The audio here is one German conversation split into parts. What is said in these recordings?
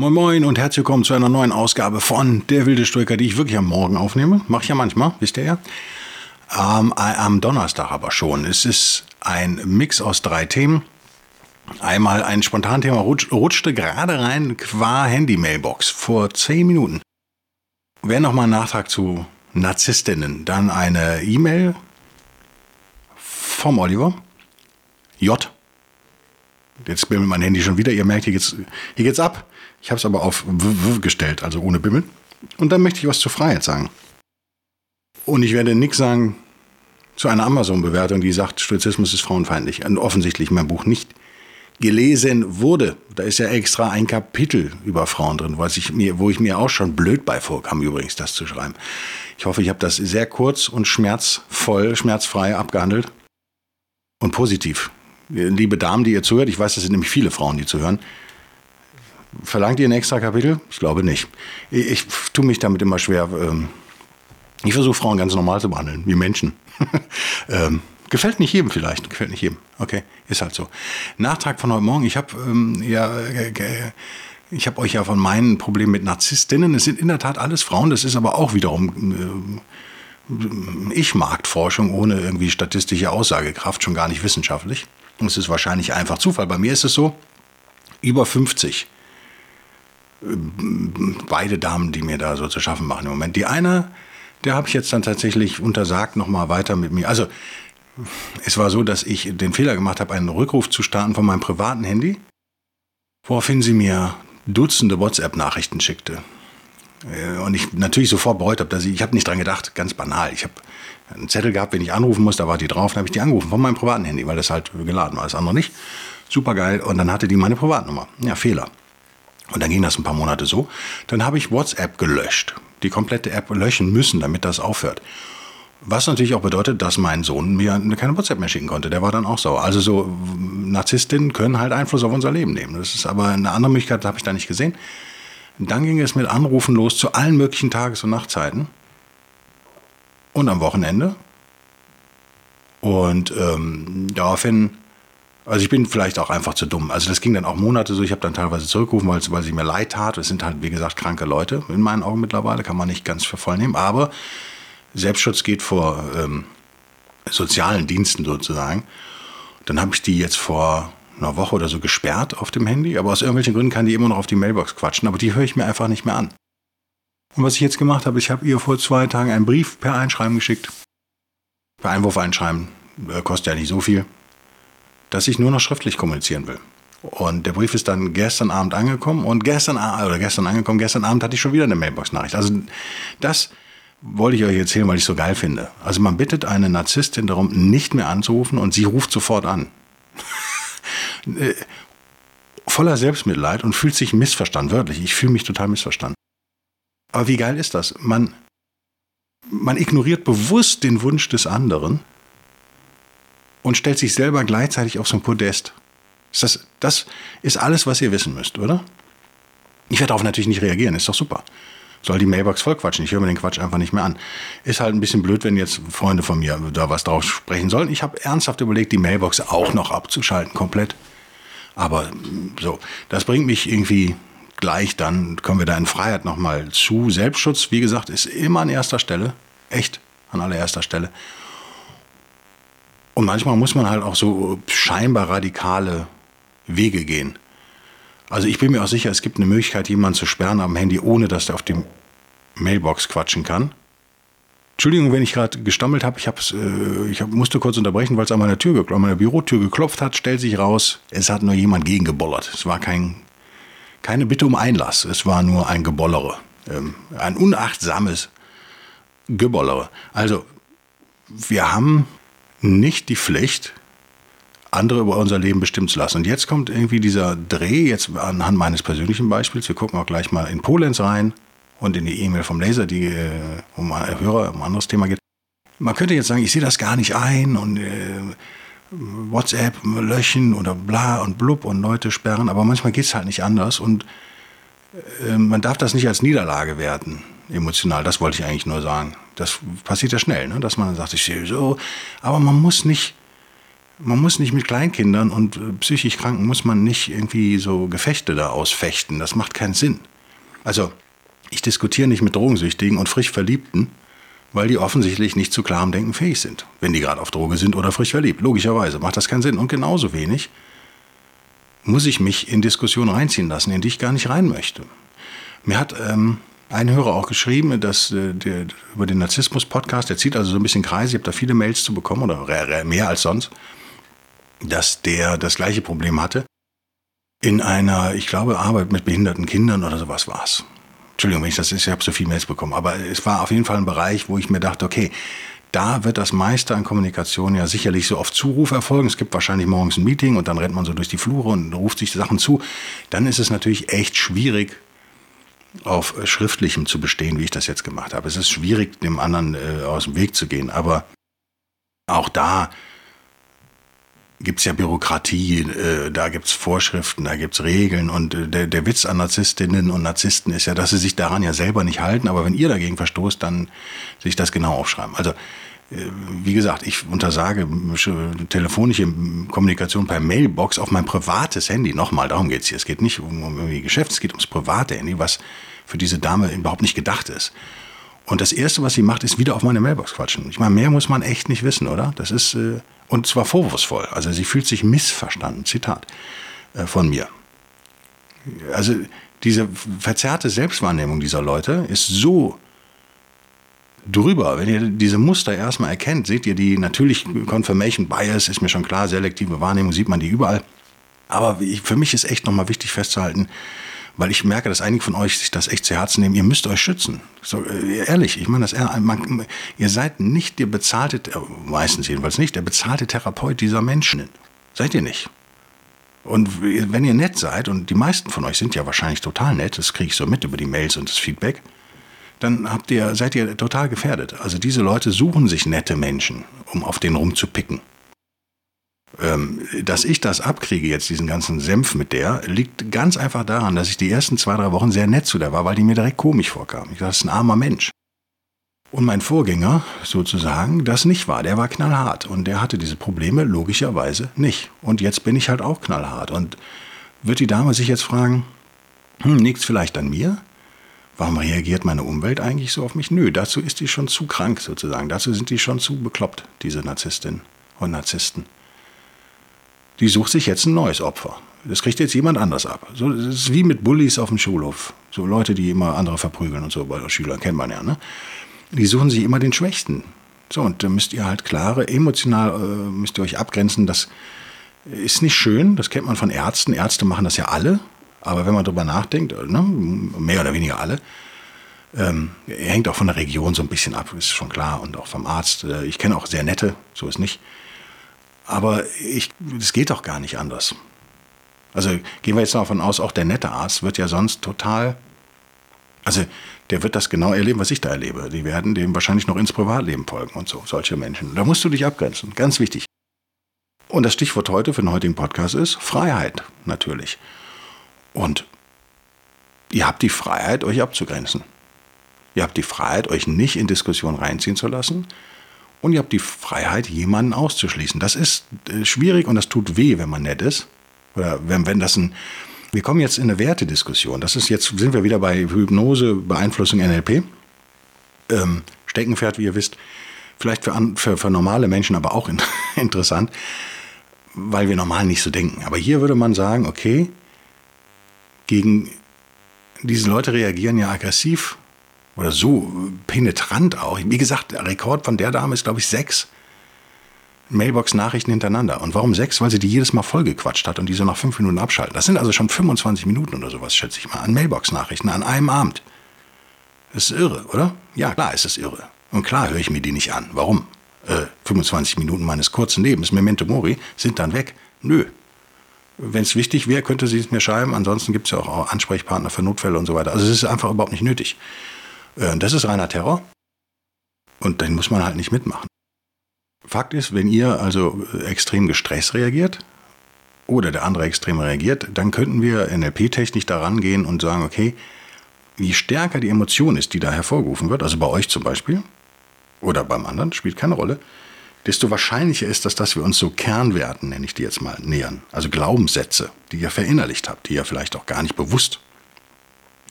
Moin Moin und herzlich willkommen zu einer neuen Ausgabe von Der wilde Stoiker, die ich wirklich am Morgen aufnehme. Mache ich ja manchmal, wisst ihr ja. Ähm, am Donnerstag aber schon. Es ist ein Mix aus drei Themen. Einmal ein Spontanthema rutsch, rutschte gerade rein qua Handy-Mailbox vor zehn Minuten. Wäre nochmal ein Nachtrag zu Narzisstinnen. Dann eine E-Mail vom Oliver. J. Jetzt bimmelt mein Handy schon wieder. Ihr merkt, hier geht's, hier geht's ab. Ich habe es aber auf w, gestellt, also ohne Bimmel. Und dann möchte ich was zur Freiheit sagen. Und ich werde nichts sagen zu einer Amazon-Bewertung, die sagt, Stoizismus ist frauenfeindlich. Und offensichtlich mein Buch nicht gelesen wurde. Da ist ja extra ein Kapitel über Frauen drin, was ich mir, wo ich mir auch schon blöd bei vorkam, übrigens, das zu schreiben. Ich hoffe, ich habe das sehr kurz und schmerzvoll, schmerzfrei abgehandelt und positiv. Liebe Damen, die ihr zuhört, ich weiß, das sind nämlich viele Frauen, die zuhören, Verlangt ihr ein extra Kapitel? Ich glaube nicht. Ich, ich tue mich damit immer schwer. Ähm, ich versuche Frauen ganz normal zu behandeln, wie Menschen. ähm, gefällt nicht jedem vielleicht, gefällt nicht jedem. Okay, ist halt so. Nachtrag von heute Morgen. Ich habe ähm, ja, äh, ich habe euch ja von meinen Problemen mit Narzisstinnen. Es sind in der Tat alles Frauen. Das ist aber auch wiederum äh, Ich-Marktforschung ohne irgendwie statistische Aussagekraft, schon gar nicht wissenschaftlich. Es ist wahrscheinlich einfach Zufall. Bei mir ist es so, über 50 beide Damen, die mir da so zu schaffen machen im Moment. Die eine, der habe ich jetzt dann tatsächlich untersagt, nochmal weiter mit mir. Also es war so, dass ich den Fehler gemacht habe, einen Rückruf zu starten von meinem privaten Handy, woraufhin sie mir Dutzende WhatsApp-Nachrichten schickte. Äh, und ich natürlich sofort bereut habe, dass ich, ich habe nicht dran gedacht, ganz banal. Ich habe einen Zettel gehabt, wenn ich anrufen muss, da war die drauf, dann habe ich die angerufen von meinem privaten Handy, weil das halt geladen war, das andere nicht. Super geil. Und dann hatte die meine Privatnummer. Ja, Fehler. Und dann ging das ein paar Monate so. Dann habe ich WhatsApp gelöscht. Die komplette App löschen müssen, damit das aufhört. Was natürlich auch bedeutet, dass mein Sohn mir keine WhatsApp mehr schicken konnte. Der war dann auch sauer. Also so Narzisstinnen können halt Einfluss auf unser Leben nehmen. Das ist aber eine andere Möglichkeit, habe ich da nicht gesehen. Dann ging es mit Anrufen los zu allen möglichen Tages- und Nachtzeiten. Und am Wochenende. Und ähm, daraufhin also ich bin vielleicht auch einfach zu dumm. Also das ging dann auch Monate so. Ich habe dann teilweise zurückgerufen, weil, weil sie mir leid tat. Es sind halt, wie gesagt, kranke Leute in meinen Augen mittlerweile. Kann man nicht ganz für voll nehmen. Aber Selbstschutz geht vor ähm, sozialen Diensten sozusagen. Dann habe ich die jetzt vor einer Woche oder so gesperrt auf dem Handy. Aber aus irgendwelchen Gründen kann die immer noch auf die Mailbox quatschen. Aber die höre ich mir einfach nicht mehr an. Und was ich jetzt gemacht habe, ich habe ihr vor zwei Tagen einen Brief per Einschreiben geschickt. Per Einwurf einschreiben. Äh, kostet ja nicht so viel dass ich nur noch schriftlich kommunizieren will. Und der Brief ist dann gestern Abend angekommen und gestern oder gestern angekommen, gestern Abend hatte ich schon wieder eine Mailbox-Nachricht. Also das wollte ich euch erzählen, weil ich es so geil finde. Also man bittet eine Narzisstin darum, nicht mehr anzurufen und sie ruft sofort an. Äh, voller Selbstmitleid und fühlt sich missverstanden, wörtlich. Ich fühle mich total missverstanden. Aber wie geil ist das? Man, man ignoriert bewusst den Wunsch des anderen und stellt sich selber gleichzeitig auf so ein Podest. Das, das ist alles, was ihr wissen müsst, oder? Ich werde darauf natürlich nicht reagieren, ist doch super. Soll die Mailbox voll quatschen, ich höre mir den Quatsch einfach nicht mehr an. Ist halt ein bisschen blöd, wenn jetzt Freunde von mir da was drauf sprechen sollen. Ich habe ernsthaft überlegt, die Mailbox auch noch abzuschalten, komplett. Aber so, das bringt mich irgendwie gleich dann, kommen wir da in Freiheit nochmal zu. Selbstschutz, wie gesagt, ist immer an erster Stelle. Echt an allererster Stelle. Und manchmal muss man halt auch so scheinbar radikale Wege gehen. Also ich bin mir auch sicher, es gibt eine Möglichkeit, jemanden zu sperren am Handy, ohne dass der auf die Mailbox quatschen kann. Entschuldigung, wenn ich gerade gestammelt habe, ich, äh, ich hab, musste kurz unterbrechen, weil es an meiner Tür, an meiner Bürotür geklopft hat, stellt sich raus, es hat nur jemand gegengebollert. Es war kein, keine Bitte um Einlass, es war nur ein Gebollere. Ähm, ein unachtsames Gebollere. Also, wir haben nicht die Pflicht, andere über unser Leben bestimmen zu lassen. Und jetzt kommt irgendwie dieser Dreh, jetzt anhand meines persönlichen Beispiels, wir gucken auch gleich mal in Polenz rein und in die E-Mail vom Laser, die äh, um Hörer, um ein anderes Thema geht. Man könnte jetzt sagen, ich sehe das gar nicht ein und äh, WhatsApp löschen oder bla und blub und Leute sperren, aber manchmal geht es halt nicht anders und äh, man darf das nicht als Niederlage werten, emotional, das wollte ich eigentlich nur sagen. Das passiert ja schnell, ne? dass man sagt, ich sehe so, aber man muss nicht, man muss nicht mit Kleinkindern und äh, psychisch Kranken muss man nicht irgendwie so Gefechte da ausfechten, das macht keinen Sinn. Also, ich diskutiere nicht mit Drogensüchtigen und frisch Verliebten, weil die offensichtlich nicht zu klarem Denken fähig sind, wenn die gerade auf Droge sind oder frisch verliebt. Logischerweise macht das keinen Sinn. Und genauso wenig muss ich mich in Diskussionen reinziehen lassen, in die ich gar nicht rein möchte. Mir hat ähm, ein Hörer auch geschrieben, dass äh, der, über den Narzissmus-Podcast, der zieht also so ein bisschen Kreise, ich habe da viele Mails zu bekommen oder mehr als sonst, dass der das gleiche Problem hatte. In einer, ich glaube, Arbeit mit behinderten Kindern oder sowas war es. Entschuldigung, wenn ich das ist, ich habe so viele Mails bekommen, aber es war auf jeden Fall ein Bereich, wo ich mir dachte, okay, da wird das meiste an Kommunikation ja sicherlich so auf Zuruf erfolgen. Es gibt wahrscheinlich morgens ein Meeting und dann rennt man so durch die Flure und ruft sich Sachen zu. Dann ist es natürlich echt schwierig, auf Schriftlichem zu bestehen, wie ich das jetzt gemacht habe. Es ist schwierig, dem anderen äh, aus dem Weg zu gehen, aber auch da gibt es ja Bürokratie, äh, da gibt es Vorschriften, da gibt es Regeln und äh, der, der Witz an Narzisstinnen und Narzissten ist ja, dass sie sich daran ja selber nicht halten, aber wenn ihr dagegen verstoßt, dann sich das genau aufschreiben. Also äh, wie gesagt, ich untersage telefonische Kommunikation per Mailbox auf mein privates Handy. Nochmal, darum geht's hier. Es geht nicht um, um irgendwie Geschäft, es geht ums private Handy, was für diese Dame überhaupt nicht gedacht ist. Und das Erste, was sie macht, ist wieder auf meine Mailbox quatschen. Ich meine, mehr muss man echt nicht wissen, oder? Das ist, äh, und zwar vorwurfsvoll. Also sie fühlt sich missverstanden. Zitat äh, von mir. Also diese verzerrte Selbstwahrnehmung dieser Leute ist so drüber. Wenn ihr diese Muster erstmal erkennt, seht ihr die natürlich Confirmation Bias, ist mir schon klar, selektive Wahrnehmung sieht man die überall. Aber für mich ist echt nochmal wichtig festzuhalten, weil ich merke, dass einige von euch sich das echt zu Herzen nehmen. Ihr müsst euch schützen. So, äh, ehrlich, ich meine das, man, ihr seid nicht der bezahlte, äh, meistens jedenfalls nicht, der bezahlte Therapeut dieser Menschen. Seid ihr nicht. Und wenn ihr nett seid, und die meisten von euch sind ja wahrscheinlich total nett, das kriege ich so mit über die Mails und das Feedback, dann habt ihr, seid ihr total gefährdet. Also diese Leute suchen sich nette Menschen, um auf den rumzupicken. Ähm, dass ich das abkriege, jetzt diesen ganzen Senf mit der, liegt ganz einfach daran, dass ich die ersten zwei, drei Wochen sehr nett zu der war, weil die mir direkt komisch vorkam. Ich dachte, das ist ein armer Mensch. Und mein Vorgänger, sozusagen, das nicht war. Der war knallhart und der hatte diese Probleme logischerweise nicht. Und jetzt bin ich halt auch knallhart. Und wird die Dame sich jetzt fragen, hm, liegt vielleicht an mir? Warum reagiert meine Umwelt eigentlich so auf mich? Nö, dazu ist die schon zu krank sozusagen. Dazu sind die schon zu bekloppt, diese Narzisstinnen und Narzissten die sucht sich jetzt ein neues Opfer. Das kriegt jetzt jemand anders ab. So, das ist wie mit Bullies auf dem Schulhof. So Leute, die immer andere verprügeln und so bei Schülern, kennt man ja. Ne? Die suchen sich immer den Schwächsten. So, und da müsst ihr halt klare, emotional äh, müsst ihr euch abgrenzen. Das ist nicht schön, das kennt man von Ärzten. Ärzte machen das ja alle. Aber wenn man darüber nachdenkt, ne, mehr oder weniger alle, ähm, hängt auch von der Region so ein bisschen ab, ist schon klar. Und auch vom Arzt. Äh, ich kenne auch sehr nette, so ist nicht. Aber es geht doch gar nicht anders. Also gehen wir jetzt davon aus, auch der nette Arzt wird ja sonst total, also der wird das genau erleben, was ich da erlebe. Die werden dem wahrscheinlich noch ins Privatleben folgen und so, solche Menschen. Da musst du dich abgrenzen, ganz wichtig. Und das Stichwort heute für den heutigen Podcast ist Freiheit, natürlich. Und ihr habt die Freiheit, euch abzugrenzen. Ihr habt die Freiheit, euch nicht in Diskussion reinziehen zu lassen und ihr habt die Freiheit, jemanden auszuschließen. Das ist äh, schwierig und das tut weh, wenn man nett ist. Oder wenn, wenn das ein. Wir kommen jetzt in eine Wertediskussion. Das ist jetzt, sind wir wieder bei Hypnose, Beeinflussung NLP. Ähm, Steckenpferd, wie ihr wisst, vielleicht für, für, für normale Menschen aber auch in, interessant, weil wir normal nicht so denken. Aber hier würde man sagen, okay, gegen diese Leute reagieren ja aggressiv oder so penetrant auch. Wie gesagt, der Rekord von der Dame ist, glaube ich, sechs Mailbox-Nachrichten hintereinander. Und warum sechs? Weil sie die jedes Mal vollgequatscht hat und die so nach fünf Minuten abschalten. Das sind also schon 25 Minuten oder sowas, schätze ich mal, an Mailbox-Nachrichten an einem Abend. Das ist irre, oder? Ja, klar ist es irre. Und klar höre ich mir die nicht an. Warum? äh, 25 Minuten meines kurzen Lebens, Memento Mori, sind dann weg. Nö. Wenn es wichtig wäre, könnte sie es mir schreiben. Ansonsten gibt es ja auch Ansprechpartner für Notfälle und so weiter. Also es ist einfach überhaupt nicht nötig. Äh, das ist reiner Terror. Und den muss man halt nicht mitmachen. Fakt ist, wenn ihr also extrem gestresst reagiert oder der andere extrem reagiert, dann könnten wir NLP-technisch daran gehen und sagen, okay, je stärker die Emotion ist, die da hervorgerufen wird, also bei euch zum Beispiel oder beim anderen, spielt keine Rolle, desto wahrscheinlicher ist das, dass wir uns so Kernwerten, nenne ich die jetzt mal, nähern. Also Glaubenssätze, die ihr verinnerlicht habt, die ihr vielleicht auch gar nicht bewusst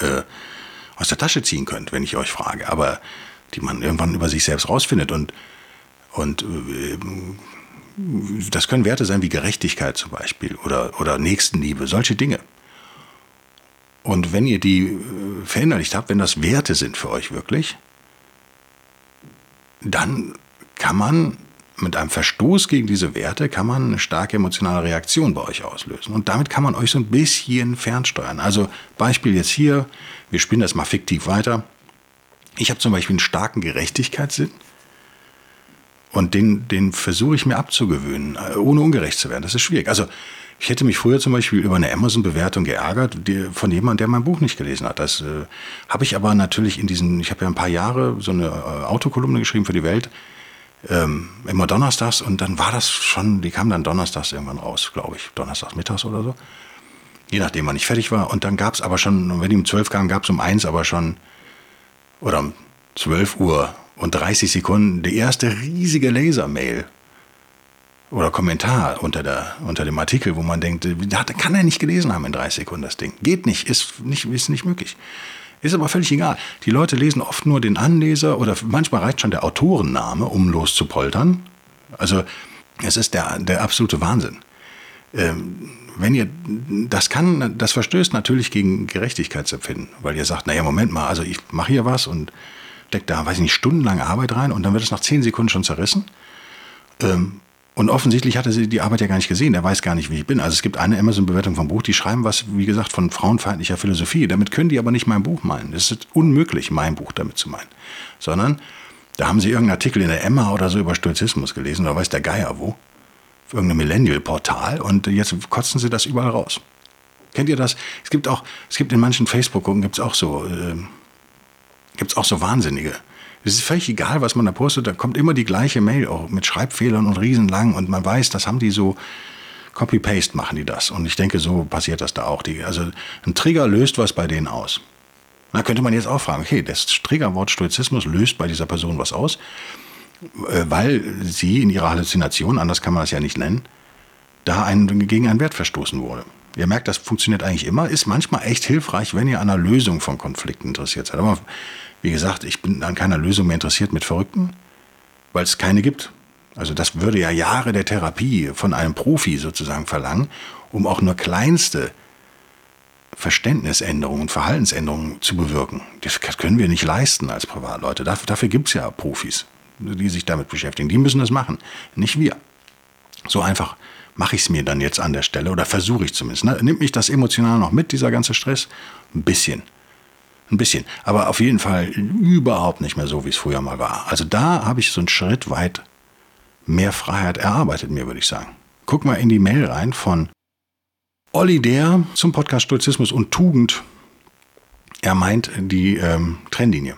äh, aus der Tasche ziehen könnt, wenn ich euch frage, aber die man irgendwann über sich selbst rausfindet. Und, und äh, das können Werte sein wie Gerechtigkeit zum Beispiel oder, oder Nächstenliebe, solche Dinge. Und wenn ihr die äh, verinnerlicht habt, wenn das Werte sind für euch wirklich, dann kann man mit einem Verstoß gegen diese Werte kann man eine starke emotionale Reaktion bei euch auslösen. Und damit kann man euch so ein bisschen fernsteuern. Also Beispiel jetzt hier, wir spielen das mal fiktiv weiter. Ich habe zum Beispiel einen starken Gerechtigkeitssinn und den, den versuche ich mir abzugewöhnen, äh, ohne ungerecht zu werden. Das ist schwierig. Also ich hätte mich früher zum Beispiel über eine Amazon-Bewertung geärgert, von jemandem, der mein Buch nicht gelesen hat. Das äh, habe ich aber natürlich in diesen, ich habe ja ein paar Jahre so eine äh, Autokolumne geschrieben für die Welt, ähm, immer donnerstags und dann war das schon, die kam dann donnerstags irgendwann raus, glaube ich, donnerstags mittags oder so. Je nachdem, wann ich fertig war. Und dann gab es aber schon, wenn die um 12 kam, gab es um 1 aber schon, oder um 12 Uhr und 30 Sekunden, die erste riesige Lasermail oder Kommentar unter, der, unter dem Artikel, wo man denkt, da kann er nicht gelesen haben in 30 Sekunden das Ding. Geht nicht, ist nicht, ist nicht möglich. Ist aber völlig egal. Die Leute lesen oft nur den Anleser oder manchmal reicht schon der Autorenname, um loszupoltern. Also es ist der, der absolute Wahnsinn. Ähm, wenn ihr, das kann, das verstößt natürlich gegen Gerechtigkeitsempfinden, weil ihr sagt, naja, Moment mal, also ich mache hier was und steckt da, weiß ich nicht, stundenlang Arbeit rein und dann wird es nach zehn Sekunden schon zerrissen. Ähm, und offensichtlich hatte sie die Arbeit ja gar nicht gesehen. Er weiß gar nicht, wie ich bin. Also es gibt eine Amazon-Bewertung vom Buch, die schreiben was, wie gesagt, von frauenfeindlicher Philosophie. Damit können die aber nicht mein Buch meinen. Es ist unmöglich, mein Buch damit zu meinen. Sondern da haben sie irgendeinen Artikel in der Emma oder so über Stoizismus gelesen oder weiß der Geier wo. Auf irgendeinem Millennial-Portal und jetzt kotzen sie das überall raus. Kennt ihr das? Es gibt auch, es gibt in manchen Facebook-Gruppen es auch so, äh, gibt es auch so Wahnsinnige es ist völlig egal, was man da postet, da kommt immer die gleiche Mail, auch mit Schreibfehlern und riesenlang und man weiß, das haben die so, Copy-Paste machen die das. Und ich denke, so passiert das da auch. Die, also ein Trigger löst was bei denen aus. Da könnte man jetzt auch fragen, okay, das Triggerwort Stoizismus löst bei dieser Person was aus, äh, weil sie in ihrer Halluzination, anders kann man das ja nicht nennen, da einen, gegen einen Wert verstoßen wurde. Ihr merkt, das funktioniert eigentlich immer, ist manchmal echt hilfreich, wenn ihr an einer Lösung von Konflikten interessiert seid. Aber wie gesagt, ich bin an keiner Lösung mehr interessiert mit Verrückten, weil es keine gibt. Also das würde ja Jahre der Therapie von einem Profi sozusagen verlangen, um auch nur kleinste Verständnisänderungen, Verhaltensänderungen zu bewirken. Das können wir nicht leisten als Privatleute. Dafür, dafür gibt es ja Profis, die sich damit beschäftigen. Die müssen das machen, nicht wir. So einfach mache ich es mir dann jetzt an der Stelle oder versuche ich zumindest. Ne? Nimmt mich das emotional noch mit, dieser ganze Stress? Ein bisschen. Ein bisschen. Aber auf jeden Fall überhaupt nicht mehr so, wie es früher mal war. Also da habe ich so einen Schritt weit mehr Freiheit erarbeitet, mir würde ich sagen. Guck mal in die Mail rein von Olli Der zum Podcast Stoizismus und Tugend. Er meint die ähm, Trennlinie.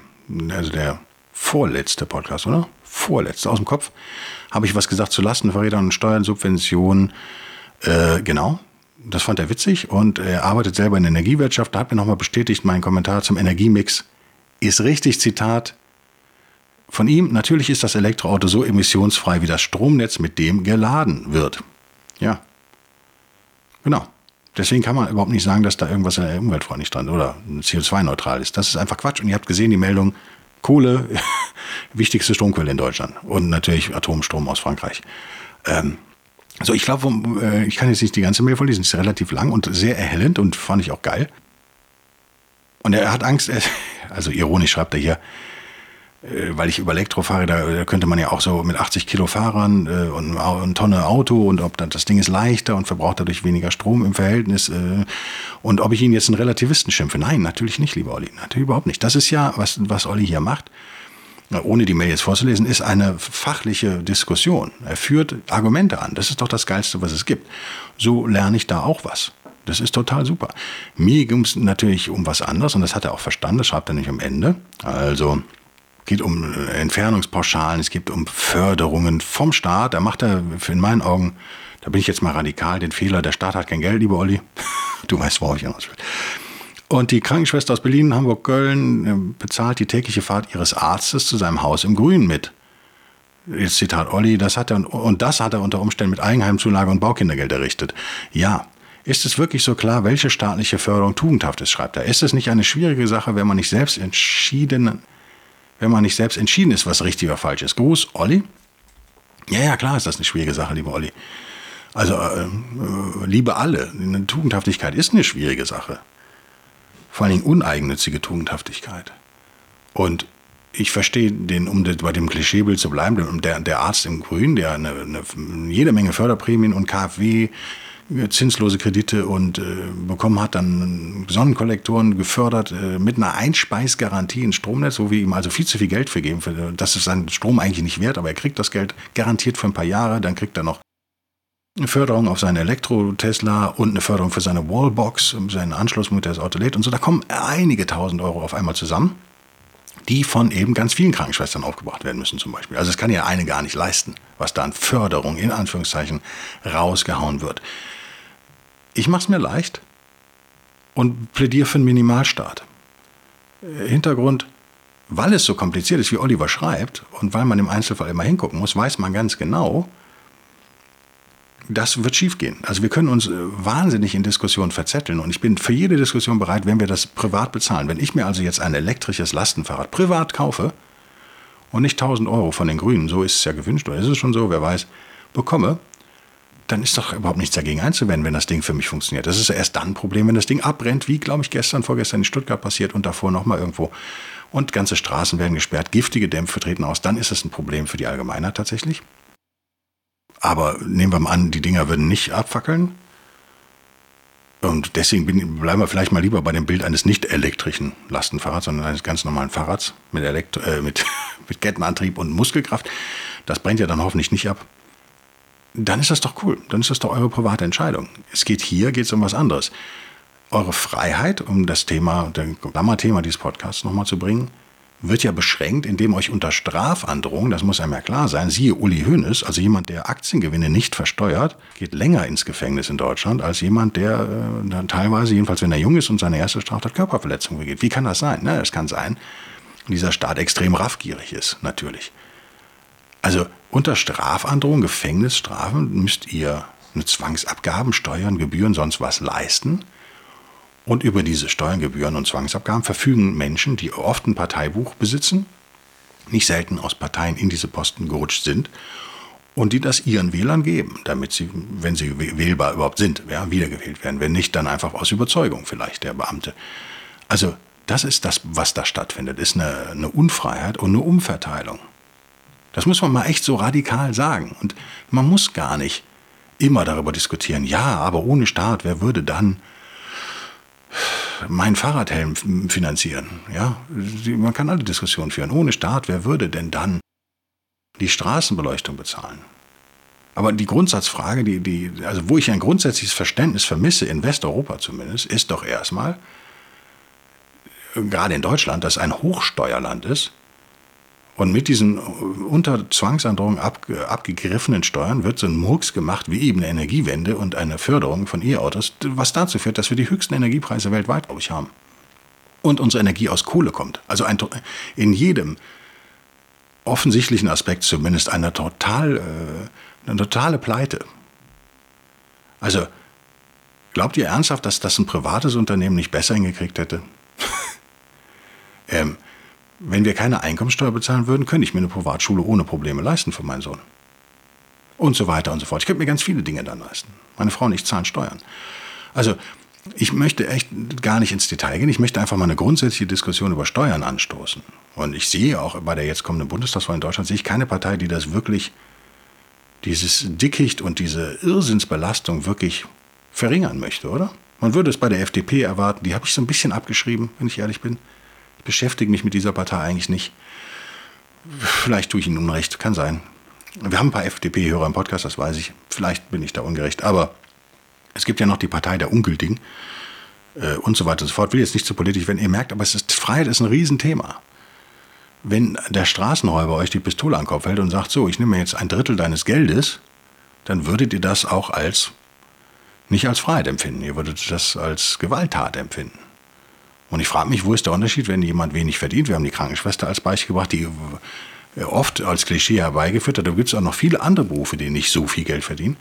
Also der vorletzte Podcast, oder? Vorletzte aus dem Kopf. Habe ich was gesagt zu Lastenverrätern und Steuern, Subventionen. Äh, genau, das fand er witzig und er arbeitet selber in der Energiewirtschaft. Da hat mir nochmal bestätigt, mein Kommentar zum Energiemix ist richtig, Zitat. Von ihm, natürlich ist das Elektroauto so emissionsfrei wie das Stromnetz, mit dem geladen wird. Ja. Genau. Deswegen kann man überhaupt nicht sagen, dass da irgendwas in der umweltfreundlich dran oder CO2-neutral ist. Das ist einfach Quatsch. Und ihr habt gesehen, die Meldung, Kohle, wichtigste Stromquelle in Deutschland. Und natürlich Atomstrom aus Frankreich. Ähm, so, ich glaube, äh, ich kann jetzt nicht die ganze Mail vorlesen, ist relativ lang und sehr erhellend und fand ich auch geil. Und er hat Angst, also ironisch schreibt er hier, äh, weil ich über Elektro fahre, da könnte man ja auch so mit 80 Kilo Fahrern äh, und eine Tonne Auto und ob das Ding ist leichter und verbraucht dadurch weniger Strom im Verhältnis und ob ich ihn jetzt einen Relativisten schimpfe. Nein, natürlich nicht, lieber Olli, natürlich überhaupt nicht. Das ist ja, was, was Olli hier macht, ohne die Mail jetzt vorzulesen, ist eine fachliche Diskussion. Er führt Argumente an. Das ist doch das Geilste, was es gibt. So lerne ich da auch was. Das ist total super. Mir ging es natürlich um was anderes und das hat er auch verstanden, das schreibt er nicht am Ende. Also geht um Entfernungspauschalen, es geht um Förderungen vom Staat. Da macht er in meinen Augen, da bin ich jetzt mal radikal, den Fehler, der Staat hat kein Geld, lieber Olli. Du weißt, worauf ich hinaus will. Und die Krankenschwester aus Berlin, Hamburg, Köln äh, bezahlt die tägliche Fahrt ihres Arztes zu seinem Haus im Grün mit. Jetzt Zitat Olli, das hat er, und das hat er unter Umständen mit Eigenheimzulage und Baukindergeld errichtet. Ja, ist es wirklich so klar, welche staatliche Förderung tugendhaft ist, schreibt er. Ist es nicht eine schwierige Sache, wenn man nicht selbst entschieden, wenn man nicht selbst entschieden ist, was richtig oder falsch ist? Gruß, Olli? Ja, ja, klar ist das eine schwierige Sache, lieber Olli. Also, äh, äh, liebe alle, eine Tugendhaftigkeit ist eine schwierige Sache. Vor allen Dingen uneigennützige Tugendhaftigkeit. Und ich verstehe den, um bei dem Klischeebild zu bleiben, der, der Arzt im Grün, der eine, eine, jede Menge Förderprämien und KfW zinslose Kredite und äh, bekommen hat, dann Sonnenkollektoren gefördert äh, mit einer Einspeisgarantie ins Stromnetz, wo wir ihm also viel zu viel Geld vergeben. Für, das ist sein Strom eigentlich nicht wert, aber er kriegt das Geld garantiert für ein paar Jahre. Dann kriegt er noch eine Förderung auf seine Elektro-Tesla und eine Förderung für seine Wallbox, seinen Anschluss mit das Auto lädt und so. Da kommen einige tausend Euro auf einmal zusammen, die von eben ganz vielen Krankenschwestern aufgebracht werden müssen zum Beispiel. Also es kann ja eine gar nicht leisten, was da an Förderung in Anführungszeichen rausgehauen wird. Ich mache es mir leicht und plädiere für einen Minimalstaat. Hintergrund, weil es so kompliziert ist, wie Oliver schreibt, und weil man im Einzelfall immer hingucken muss, weiß man ganz genau, das wird schiefgehen. Also wir können uns äh, wahnsinnig in Diskussionen verzetteln und ich bin für jede Diskussion bereit, wenn wir das privat bezahlen. Wenn ich mir also jetzt ein elektrisches Lastenfahrrad privat kaufe und nicht 1000 Euro von den Grünen, so ist es ja gewünscht oder ist es schon so, wer weiß, bekomme, dann ist doch überhaupt nichts dagegen einzuwenden, wenn das Ding für mich funktioniert. Das ist ja erst dann ein Problem, wenn das Ding abbrennt, wie, glaube ich, gestern, vorgestern in Stuttgart passiert und davor nochmal irgendwo. Und ganze Straßen werden gesperrt, giftige Dämpfe treten aus. Dann ist es ein Problem für die Allgemeinheit tatsächlich. Aber nehmen wir mal an, die Dinger würden nicht abfackeln. Und deswegen bin, bleiben wir vielleicht mal lieber bei dem Bild eines nicht elektrischen Lastenfahrrads, sondern eines ganz normalen Fahrrads mit, Elektro äh, mit, mit Kettenantrieb und Muskelkraft. Das brennt ja dann hoffentlich nicht ab dann ist das doch cool. Dann ist das doch eure private Entscheidung. Es geht hier, geht es um was anderes. Eure Freiheit, um das Thema, das Klammerthema dieses Podcasts nochmal zu bringen, wird ja beschränkt, indem euch unter Strafandrohung, das muss einem ja klar sein, siehe Uli Hoeneß, also jemand, der Aktiengewinne nicht versteuert, geht länger ins Gefängnis in Deutschland als jemand, der äh, teilweise, jedenfalls wenn er jung ist und seine erste Straftat Körperverletzung begeht. Wie kann das sein? Na, das kann sein, dieser Staat extrem raffgierig ist, natürlich. Also unter Strafandrohung, Gefängnisstrafen müsst ihr eine Zwangsabgaben, Steuern, Gebühren, sonst was leisten. Und über diese Steuern, Gebühren und Zwangsabgaben verfügen Menschen, die oft ein Parteibuch besitzen, nicht selten aus Parteien in diese Posten gerutscht sind und die das ihren Wählern geben, damit sie, wenn sie wählbar überhaupt sind, ja, wiedergewählt werden. Wenn nicht, dann einfach aus Überzeugung vielleicht der Beamte. Also das ist das, was da stattfindet, ist eine, eine Unfreiheit und eine Umverteilung. Das muss man mal echt so radikal sagen. Und man muss gar nicht immer darüber diskutieren, ja, aber ohne Staat, wer würde dann meinen Fahrradhelm finanzieren? Ja, man kann alle Diskussionen führen. Ohne Staat, wer würde denn dann die Straßenbeleuchtung bezahlen? Aber die Grundsatzfrage, die, die, also wo ich ein grundsätzliches Verständnis vermisse, in Westeuropa zumindest, ist doch erstmal, gerade in Deutschland, das ein Hochsteuerland ist, und mit diesen unter Zwangsandrohung ab, abgegriffenen Steuern wird so ein Murks gemacht, wie eben eine Energiewende und eine Förderung von E-Autos, was dazu führt, dass wir die höchsten Energiepreise weltweit, glaube ich, haben. Und unsere Energie aus Kohle kommt. Also ein, in jedem offensichtlichen Aspekt zumindest eine, total, äh, eine totale Pleite. Also glaubt ihr ernsthaft, dass das ein privates Unternehmen nicht besser hingekriegt hätte? ähm, wenn wir keine Einkommensteuer bezahlen würden, könnte ich mir eine Privatschule ohne Probleme leisten für meinen Sohn. Und so weiter und so fort. Ich könnte mir ganz viele Dinge dann leisten. Meine Frau und ich zahlen Steuern. Also, ich möchte echt gar nicht ins Detail gehen. Ich möchte einfach mal eine grundsätzliche Diskussion über Steuern anstoßen. Und ich sehe auch bei der jetzt kommenden Bundestagswahl in Deutschland, sehe ich keine Partei, die das wirklich, dieses Dickicht und diese Irrsinnsbelastung wirklich verringern möchte, oder? Man würde es bei der FDP erwarten. Die habe ich so ein bisschen abgeschrieben, wenn ich ehrlich bin. Beschäftige mich mit dieser Partei eigentlich nicht. Vielleicht tue ich Ihnen Unrecht, kann sein. Wir haben ein paar FDP-Hörer im Podcast, das weiß ich. Vielleicht bin ich da ungerecht. Aber es gibt ja noch die Partei der Ungültigen äh, und so weiter und so fort. Will jetzt nicht zu politisch, wenn ihr merkt, aber ist, Freiheit ist ein Riesenthema. Wenn der Straßenräuber euch die Pistole an den Kopf hält und sagt, so, ich nehme jetzt ein Drittel deines Geldes, dann würdet ihr das auch als, nicht als Freiheit empfinden, ihr würdet das als Gewalttat empfinden. Und ich frage mich, wo ist der Unterschied, wenn jemand wenig verdient? Wir haben die Krankenschwester als Beispiel gebracht, die äh, oft als Klischee herbeigeführt hat. Da gibt es auch noch viele andere Berufe, die nicht so viel Geld verdienen.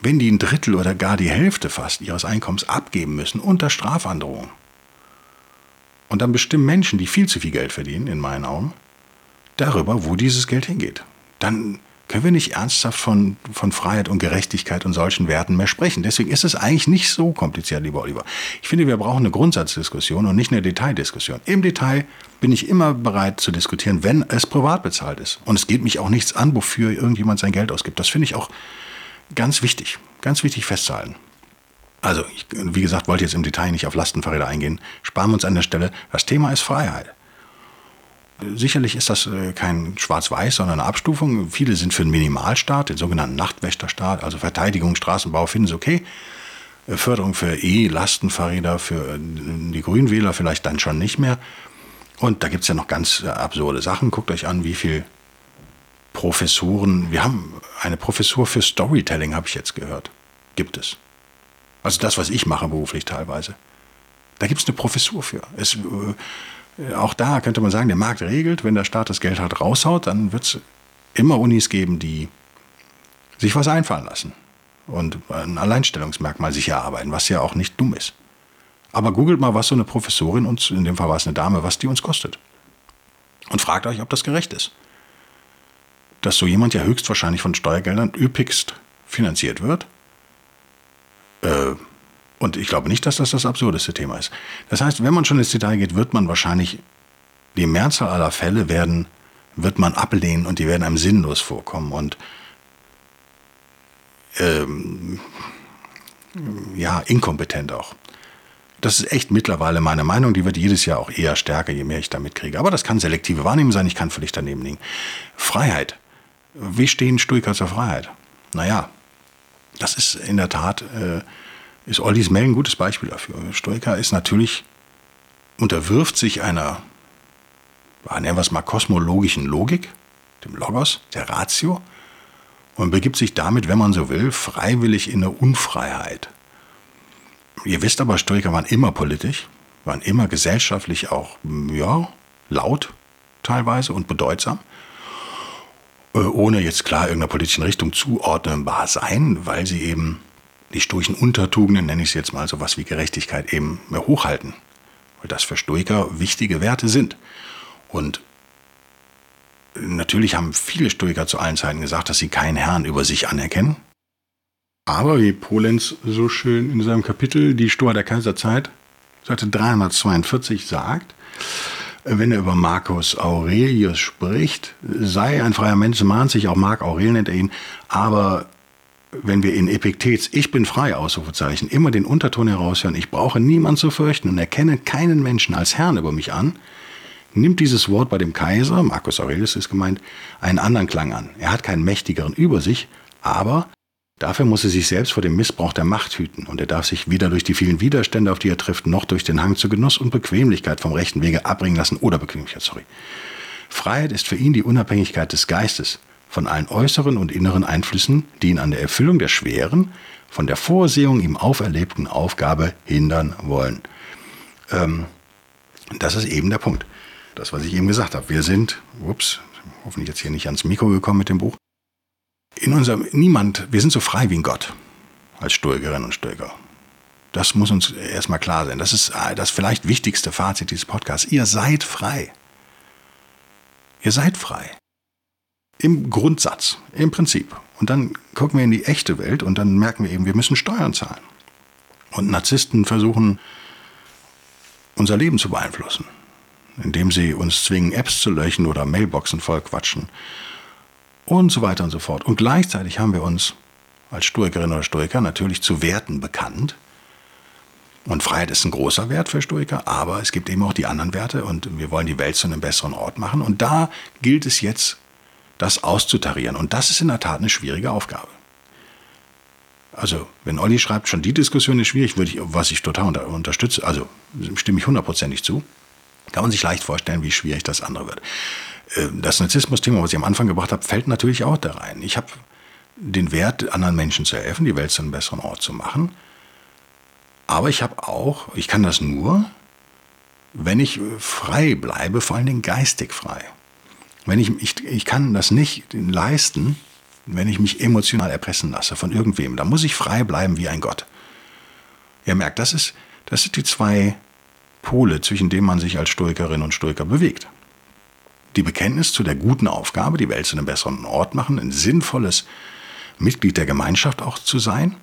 Wenn die ein Drittel oder gar die Hälfte fast ihres Einkommens abgeben müssen unter Strafandrohung, und dann bestimmen Menschen, die viel zu viel Geld verdienen, in meinen Augen, darüber, wo dieses Geld hingeht. Dann können wir nicht ernsthaft von, von Freiheit und Gerechtigkeit und solchen Werten mehr sprechen. Deswegen ist es eigentlich nicht so kompliziert, lieber Oliver. Ich finde, wir brauchen eine Grundsatzdiskussion und nicht eine Detaildiskussion. Im Detail bin ich immer bereit zu diskutieren, wenn es privat bezahlt ist. Und es geht mich auch nichts an, wofür irgendjemand sein Geld ausgibt. Das finde ich auch ganz wichtig, ganz wichtig festzuhalten. Also, ich, wie gesagt, wollte jetzt im Detail nicht auf Lastenfahrräder eingehen. Sparen wir uns an der Stelle. Das Thema ist Freiheit. Sicherlich ist das äh, kein Schwarz-Weiß, sondern eine Abstufung. Viele sind für einen Minimalstaat, den sogenannten Nachtwächterstaat, also Verteidigung, Straßenbau, finden sie okay. Äh, Förderung für E-Lastenfahrräder, für äh, die Grünwähler vielleicht dann schon nicht mehr. Und da gibt es ja noch ganz absurde Sachen. Guckt euch an, wie viele Professoren, wir haben eine Professur für Storytelling, habe ich jetzt gehört. Gibt es. Also das, was ich mache beruflich teilweise. Da gibt es eine Professur für. Es, auch da könnte man sagen, der Markt regelt, wenn der Staat das Geld halt raushaut, dann wird es immer Unis geben, die sich was einfallen lassen und ein Alleinstellungsmerkmal sich erarbeiten, was ja auch nicht dumm ist. Aber googelt mal, was so eine Professorin uns, in dem Fall war es eine Dame, was die uns kostet. Und fragt euch, ob das gerecht ist. Dass so jemand ja höchstwahrscheinlich von Steuergeldern üppigst finanziert wird äh, und ich glaube nicht, dass das das absurdeste Thema ist. Das heißt, wenn man schon ins Detail geht, wird man wahrscheinlich die Mehrzahl aller Fälle werden, wird man ablehnen und die werden einem sinnlos vorkommen und ähm, ja, inkompetent auch. Das ist echt mittlerweile meine Meinung. Die wird jedes Jahr auch eher stärker, je mehr ich damit kriege. Aber das kann selektive Wahrnehmung sein. Ich kann völlig daneben liegen. Freiheit. Wie stehen Stoiker zur Freiheit? Naja, das ist in der Tat, äh, ist Ollis Mail ein gutes Beispiel dafür. Stoiker ist natürlich, unterwirft sich einer, nennen wir es mal, kosmologischen Logik, dem Logos, der Ratio, und begibt sich damit, wenn man so will, freiwillig in eine Unfreiheit. Ihr wisst aber, Stoiker waren immer politisch, waren immer gesellschaftlich auch, ja, laut teilweise und bedeutsam. Äh, ohne jetzt klar irgendeiner politischen Richtung zuordnenbar sein, weil sie eben die stoischen Untertugenden, nenne ich es jetzt mal, sowas wie Gerechtigkeit eben hochhalten. Weil das für Stoiker wichtige Werte sind. Und natürlich haben viele Stoiker zu allen Zeiten gesagt, dass sie keinen Herrn über sich anerkennen. Aber wie Polenz so schön in seinem Kapitel Die Stoa der Kaiserzeit, Seite 342 sagt, wenn er über Marcus Aurelius spricht, sei ein freier Mensch, mahnt sich auch Marc Aurel nennt er ihn, aber wenn wir in Epiktets Ich bin frei, Ausrufezeichen, immer den Unterton heraushören, ich brauche niemand zu fürchten und erkenne keinen Menschen als Herrn über mich an, nimmt dieses Wort bei dem Kaiser, Marcus Aurelius ist gemeint, einen anderen Klang an. Er hat keinen mächtigeren über sich, aber Dafür muss er sich selbst vor dem Missbrauch der Macht hüten und er darf sich weder durch die vielen Widerstände, auf die er trifft, noch durch den Hang zu Genuss und Bequemlichkeit vom rechten Wege abbringen lassen oder Bequemlichkeit, sorry. Freiheit ist für ihn die Unabhängigkeit des Geistes von allen äußeren und inneren Einflüssen, die ihn an der Erfüllung der schweren, von der Vorsehung ihm auferlebten Aufgabe hindern wollen. Ähm, das ist eben der Punkt. Das, was ich eben gesagt habe. Wir sind, ups, hoffentlich jetzt hier nicht ans Mikro gekommen mit dem Buch, in unserem niemand, wir sind so frei wie ein Gott als Stoikerinnen und Stoiker. Das muss uns erstmal klar sein. Das ist äh, das vielleicht wichtigste Fazit dieses Podcasts. Ihr seid frei. Ihr seid frei. Im Grundsatz, im Prinzip. Und dann gucken wir in die echte Welt und dann merken wir eben, wir müssen Steuern zahlen. Und Narzissten versuchen, unser Leben zu beeinflussen, indem sie uns zwingen, Apps zu löschen oder Mailboxen voll quatschen und so weiter und so fort. Und gleichzeitig haben wir uns als Stoikerin oder Stoiker natürlich zu Werten bekannt, Und Freiheit ist ein großer Wert für Stoiker, aber es gibt eben auch die anderen Werte und wir wollen die Welt zu einem besseren Ort machen. Und da gilt es jetzt, das auszutarieren. Und das ist in der Tat eine schwierige Aufgabe. Also, wenn Olli schreibt, schon die Diskussion ist schwierig, würde ich, was ich total unter, unterstütze, also stimme ich hundertprozentig zu, kann man sich leicht vorstellen, wie schwierig das andere wird. Äh, das Narzissmus-Thema, was ich am Anfang gebracht habe, fällt natürlich auch da rein. Ich habe den Wert, anderen Menschen zu helfen, die Welt zu einem besseren Ort zu machen. Aber ich habe auch, ich kann das nur, wenn ich frei bleibe, vor allen Dingen geistig frei. Wenn ich, ich, ich kann das nicht leisten, wenn ich mich emotional erpressen lasse von irgendwem. Da muss ich frei bleiben wie ein Gott. Ihr merkt, das ist, das sind die zwei Pole, zwischen denen man sich als Stoikerin und Stoiker bewegt. Die Bekenntnis zu der guten Aufgabe, die Welt zu einem besseren Ort machen, ein sinnvolles Mitglied der Gemeinschaft auch zu sein.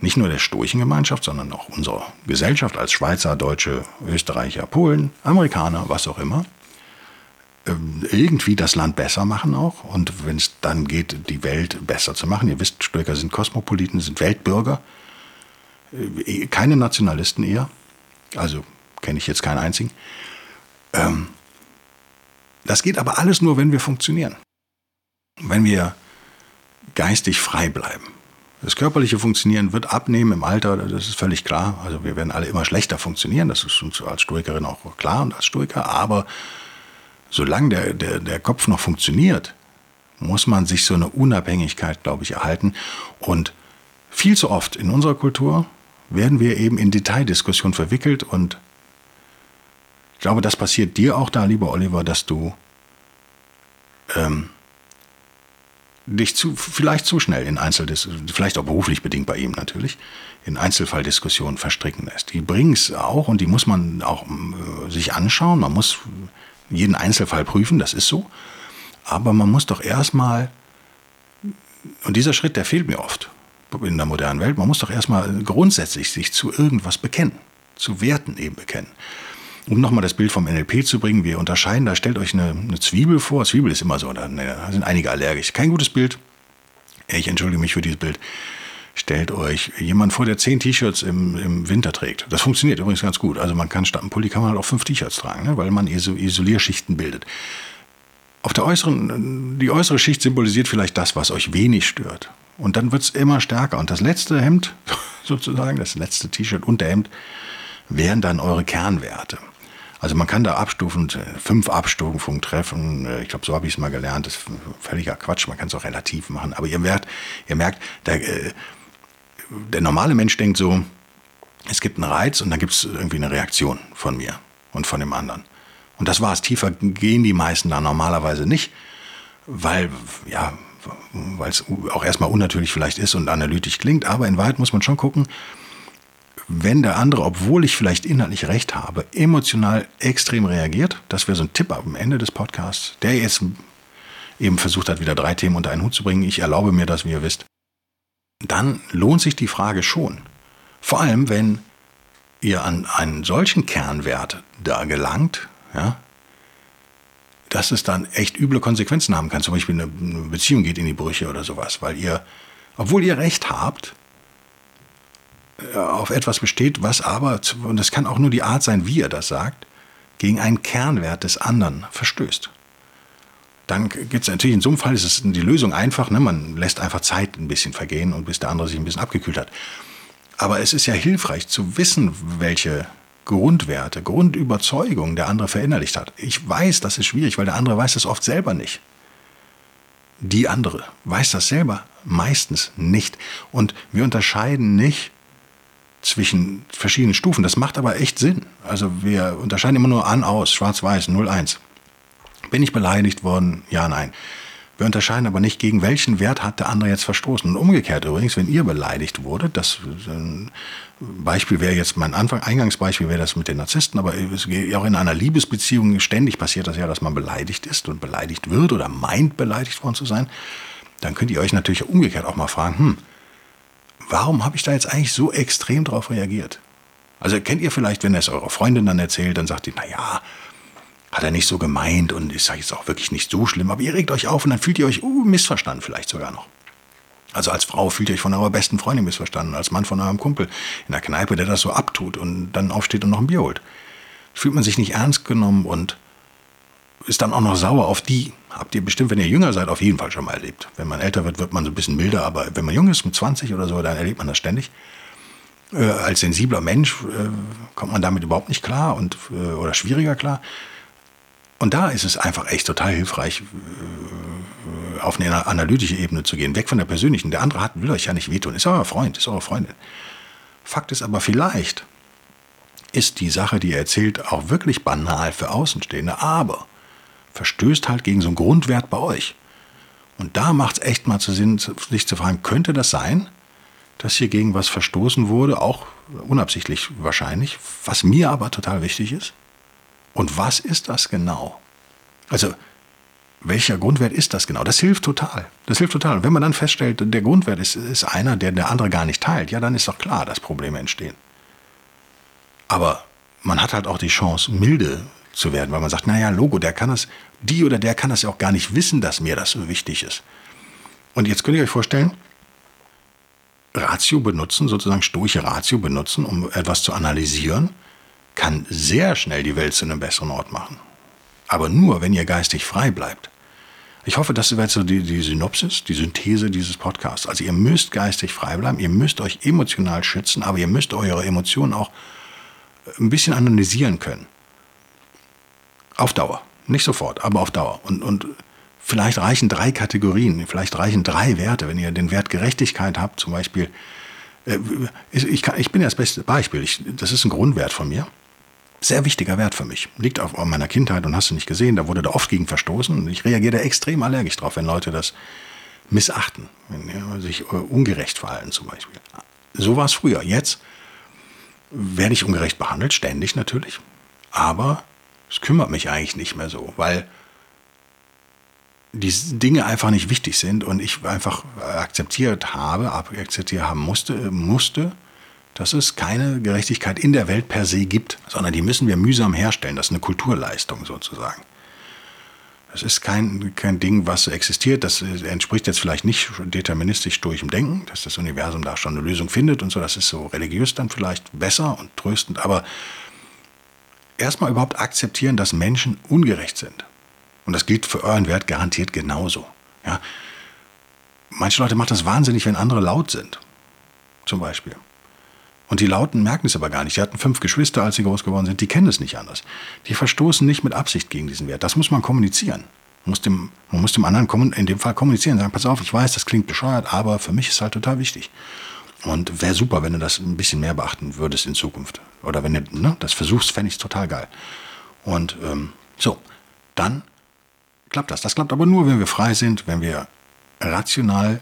Nicht nur der Gemeinschaft, sondern auch unserer Gesellschaft als Schweizer, Deutsche, Österreicher, Polen, Amerikaner, was auch immer. Ähm, irgendwie das Land besser machen auch. Und wenn es dann geht, die Welt besser zu machen. Ihr wisst, Stoiker sind Kosmopoliten, sind Weltbürger. Äh, keine Nationalisten eher. Also kenne ich jetzt keinen einzigen. Ähm, das geht aber alles nur, wenn wir funktionieren. Wenn wir geistig frei bleiben. Das körperliche Funktionieren wird abnehmen im Alter, das ist völlig klar. Also wir werden alle immer schlechter funktionieren, das ist uns als Stoikerin auch klar und als Stoiker. Aber solange der, der, der Kopf noch funktioniert, muss man sich so eine Unabhängigkeit, glaube ich, erhalten. Und viel zu oft in unserer Kultur werden wir eben in Detaildiskussionen verwickelt und ich glaube, das passiert dir auch da, lieber Oliver, dass du ähm, dich zu, vielleicht zu schnell in Einzeldiskussionen, vielleicht auch beruflich bedingt bei ihm natürlich, in Einzelfalldiskussionen verstricken lässt. Die bringen es auch und die muss man auch äh, sich anschauen. Man muss jeden Einzelfall prüfen, das ist so. Aber man muss doch erstmal, und dieser Schritt, der fehlt mir oft in der modernen Welt, man muss doch erstmal grundsätzlich sich zu irgendwas bekennen, zu Werten eben bekennen. Um nochmal das Bild vom NLP zu bringen, wir unterscheiden, da stellt euch eine, eine Zwiebel vor. Zwiebel ist immer so, da, da sind einige allergisch. Kein gutes Bild. Ich entschuldige mich für dieses Bild. Stellt euch jemand vor, der zehn T-Shirts im, im Winter trägt. Das funktioniert übrigens ganz gut. Also man kann statt einem Pulli kann man halt auch fünf T-Shirts tragen, ne? weil man Isolierschichten bildet. Auf der äußeren, die äußere Schicht symbolisiert vielleicht das, was euch wenig stört. Und dann wird es immer stärker. Und das letzte Hemd, sozusagen, das letzte T-Shirt und der Hemd, wären dann eure Kernwerte. Also man kann da abstufend fünf Abstufungen treffen. Äh, ich glaube, so habe ich es mal gelernt. Das ist völliger Quatsch. Man kann es auch relativ machen. Aber ihr merkt, ihr merkt, der, äh, der normale Mensch denkt so, es gibt einen Reiz und dann gibt es irgendwie eine Reaktion von mir und von dem anderen. Und das war es. Tiefer gehen die meisten da normalerweise nicht, weil, ja, weil es auch erstmal unnatürlich vielleicht ist und analytisch klingt. Aber in Wahrheit muss man schon gucken, wenn der andere, obwohl ich vielleicht inhaltlich recht habe, emotional extrem reagiert, das wäre so ein Tipp am Ende des Podcasts, der jetzt eben versucht hat, wieder drei Themen unter einen Hut zu bringen, ich erlaube mir das, wie ihr wisst, dann lohnt sich die Frage schon. Vor allem, wenn ihr an einen solchen Kernwert da gelangt, ja, dass es dann echt üble Konsequenzen haben kann. Zum Beispiel eine Beziehung geht in die Brüche oder sowas, weil ihr, obwohl ihr recht habt, auf etwas besteht, was aber, und das kann auch nur die Art sein, wie er das sagt, gegen einen Kernwert des anderen verstößt. Dann gibt es natürlich, in so einem Fall ist es die Lösung einfach, ne? man lässt einfach Zeit ein bisschen vergehen und bis der andere sich ein bisschen abgekühlt hat. Aber es ist ja hilfreich zu wissen, welche Grundwerte, Grundüberzeugungen der andere verinnerlicht hat. Ich weiß, das ist schwierig, weil der andere weiß das oft selber nicht. Die andere weiß das selber meistens nicht. Und wir unterscheiden nicht zwischen verschiedenen Stufen. Das macht aber echt Sinn. Also wir unterscheiden immer nur an, aus, schwarz-weiß, 0-1. Bin ich beleidigt worden? Ja, nein. Wir unterscheiden aber nicht, gegen welchen Wert hat der andere jetzt verstoßen. Und umgekehrt übrigens, wenn ihr beleidigt wurdet, das ein Beispiel wäre jetzt mein Anfang, Eingangsbeispiel wäre das mit den Narzissten, aber auch in einer Liebesbeziehung ständig passiert das ja, dass man beleidigt ist und beleidigt wird oder meint, beleidigt worden zu sein. Dann könnt ihr euch natürlich umgekehrt auch mal fragen, hm, warum habe ich da jetzt eigentlich so extrem drauf reagiert? Also kennt ihr vielleicht, wenn es eurer Freundin dann erzählt, dann sagt die, naja, hat er nicht so gemeint und ist jetzt auch wirklich nicht so schlimm, aber ihr regt euch auf und dann fühlt ihr euch uh, missverstanden vielleicht sogar noch. Also als Frau fühlt ihr euch von eurer besten Freundin missverstanden, als Mann von eurem Kumpel in der Kneipe, der das so abtut und dann aufsteht und noch ein Bier holt. Fühlt man sich nicht ernst genommen und ist dann auch noch sauer auf die. Habt ihr bestimmt, wenn ihr jünger seid, auf jeden Fall schon mal erlebt. Wenn man älter wird, wird man so ein bisschen milder, aber wenn man jung ist, mit 20 oder so, dann erlebt man das ständig. Äh, als sensibler Mensch äh, kommt man damit überhaupt nicht klar und, äh, oder schwieriger klar. Und da ist es einfach echt total hilfreich, äh, auf eine analytische Ebene zu gehen, weg von der persönlichen. Der andere hat, will euch ja nicht wehtun, ist euer Freund, ist eure Freundin. Fakt ist aber vielleicht, ist die Sache, die er erzählt, auch wirklich banal für Außenstehende, aber verstößt halt gegen so einen Grundwert bei euch. Und da macht es echt mal zu Sinn, sich zu fragen, könnte das sein, dass hier gegen was verstoßen wurde, auch unabsichtlich wahrscheinlich, was mir aber total wichtig ist? Und was ist das genau? Also, welcher Grundwert ist das genau? Das hilft total. Das hilft total. Und wenn man dann feststellt, der Grundwert ist, ist einer, der der andere gar nicht teilt, ja, dann ist doch klar, dass Probleme entstehen. Aber man hat halt auch die Chance, milde zu werden, weil man sagt, naja, Logo, der kann das, die oder der kann das ja auch gar nicht wissen, dass mir das so wichtig ist. Und jetzt könnt ihr euch vorstellen, Ratio benutzen, sozusagen stoische Ratio benutzen, um etwas zu analysieren, kann sehr schnell die Welt zu einem besseren Ort machen. Aber nur, wenn ihr geistig frei bleibt. Ich hoffe, das wäre so die, die Synopsis, die Synthese dieses Podcasts. Also ihr müsst geistig frei bleiben, ihr müsst euch emotional schützen, aber ihr müsst eure Emotionen auch ein bisschen analysieren können. Auf Dauer. Nicht sofort, aber auf Dauer. Und, und vielleicht reichen drei Kategorien, vielleicht reichen drei Werte. Wenn ihr den Wert Gerechtigkeit habt, zum Beispiel, äh, ich, kann, ich bin ja das beste Beispiel, ich, das ist ein Grundwert von mir. Sehr wichtiger Wert für mich. Liegt auf meiner Kindheit und hast du nicht gesehen, da wurde da oft gegen verstoßen. Ich reagiere da extrem allergisch drauf, wenn Leute das missachten, wenn ja, sich äh, ungerecht verhalten zum Beispiel. So war es früher. Jetzt werde ich ungerecht behandelt, ständig natürlich. Aber es kümmert mich eigentlich nicht mehr so, weil die Dinge einfach nicht wichtig sind und ich einfach akzeptiert habe, akzeptiert haben musste, musste, dass es keine Gerechtigkeit in der Welt per se gibt, sondern die müssen wir mühsam herstellen. Das ist eine Kulturleistung sozusagen. Das ist kein, kein Ding, was existiert. Das entspricht jetzt vielleicht nicht deterministisch durch im Denken, dass das Universum da schon eine Lösung findet und so. Das ist so religiös dann vielleicht besser und tröstend. Aber erstmal überhaupt akzeptieren, dass Menschen ungerecht sind. Und das gilt für euren Wert garantiert genauso. Ja? Manche Leute machen das wahnsinnig, wenn andere laut sind. Zum Beispiel. Und die Lauten merken es aber gar nicht. Die hatten fünf Geschwister, als sie groß geworden sind. Die kennen es nicht anders. Die verstoßen nicht mit Absicht gegen diesen Wert. Das muss man kommunizieren. Man muss dem, man muss dem anderen in dem Fall kommunizieren. Sagen, pass auf, ich weiß, das klingt bescheuert, aber für mich ist es halt total wichtig. Und wäre super, wenn du das ein bisschen mehr beachten würdest in Zukunft. Oder wenn du ne, das versuchst, fände ich es total geil. Und ähm, so, dann klappt das. Das klappt aber nur, wenn wir frei sind, wenn wir rational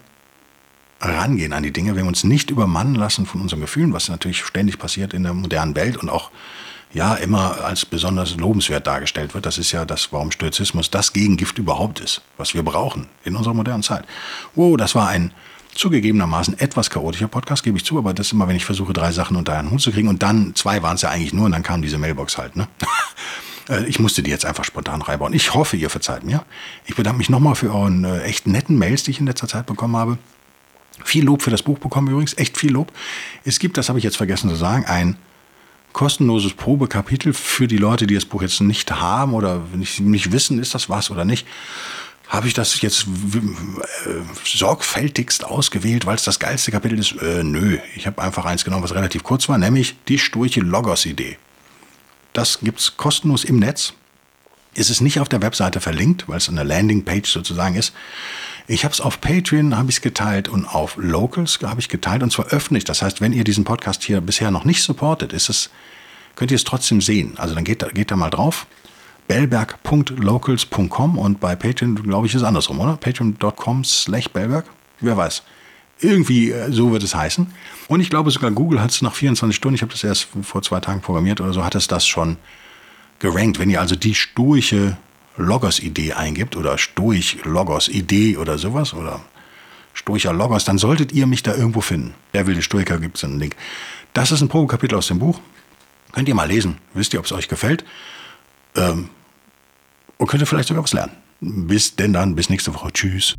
rangehen an die Dinge, wenn wir uns nicht übermannen lassen von unseren Gefühlen, was natürlich ständig passiert in der modernen Welt und auch ja immer als besonders lobenswert dargestellt wird. Das ist ja das, warum Stoizismus das Gegengift überhaupt ist, was wir brauchen in unserer modernen Zeit. Wow, das war ein zugegebenermaßen etwas chaotischer Podcast, gebe ich zu, aber das ist immer, wenn ich versuche, drei Sachen unter einen Hut zu kriegen und dann, zwei waren es ja eigentlich nur und dann kam diese Mailbox halt, ne? Äh, ich musste die jetzt einfach spontan reinbauen. Ich hoffe, ihr verzeiht mir. Ich bedanke mich nochmal für euren äh, echt netten Mails, die ich in letzter Zeit bekommen habe. Viel Lob für das Buch bekommen übrigens, echt viel Lob. Es gibt, das habe ich jetzt vergessen zu sagen, ein kostenloses Probekapitel für die Leute, die das Buch jetzt nicht haben oder nicht, nicht wissen, ist das was oder nicht. Habe ich das jetzt äh, sorgfältigst ausgewählt, weil es das geilste Kapitel ist? Äh, nö, ich habe einfach eins genommen, was relativ kurz war, nämlich die sturche Logos-Idee. Das gibt es kostenlos im Netz. Es ist nicht auf der Webseite verlinkt, weil es eine Landingpage sozusagen ist. Ich habe es auf Patreon habe ich geteilt und auf Locals habe ich geteilt und zwar öffentlich. Das heißt, wenn ihr diesen Podcast hier bisher noch nicht supportet, ist es, könnt ihr es trotzdem sehen. Also dann geht, geht da mal drauf. Bellberg.locals.com und bei Patreon, glaube ich, ist es andersrum, oder? Patreon.com slash Bellberg? Wer weiß. Irgendwie äh, so wird es heißen. Und ich glaube sogar Google hat es nach 24 Stunden, ich habe das erst vor zwei Tagen programmiert oder so, hat es das schon gerankt. Wenn ihr also die sturche Logos-Idee eingibt oder Stoich-Logos-Idee oder sowas oder Stoicher Logos, dann solltet ihr mich da irgendwo finden. Der wilde Stoiker gibt es einen Link. Das ist ein Probekapitel aus dem Buch. Könnt ihr mal lesen. Wisst ihr, ob es euch gefällt? Ähm, und könnt ihr vielleicht sogar was lernen. Bis denn dann, bis nächste Woche. Tschüss.